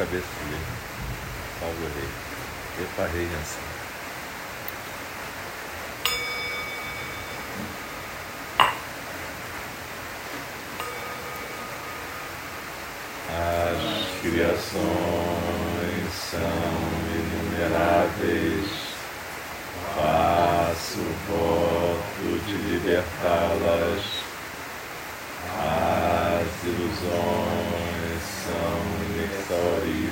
cabeça dele. Salve o rei. Epa, rei Anselmo. As criações são inumeráveis. Faço voto de libertá-las. As ilusões são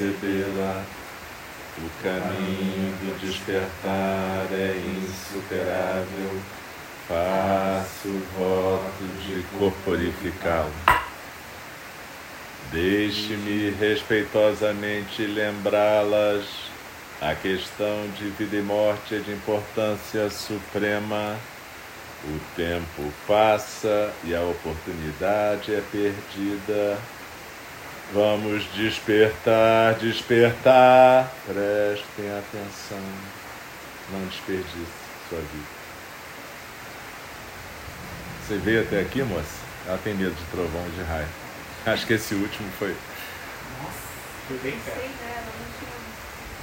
percebê-la. O caminho do despertar é insuperável. Faço voto de corporificá-lo. Deixe-me respeitosamente lembrá-las. A questão de vida e morte é de importância suprema. O tempo passa e a oportunidade é perdida. Vamos despertar, despertar. Prestem atenção. Não desperdice sua vida. Você veio até aqui, moça? Ela tem medo de trovão de raio. Acho que esse último foi. Nossa, foi bem perto.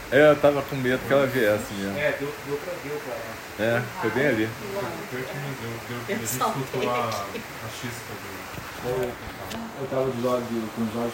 É, eu tava com medo que ela viesse mesmo. É, deu, deu pra pra ela. É, foi bem ali. Pior que não deu, deu, a gente escutou a, chispa do. Eu, tava lado do, com os olhos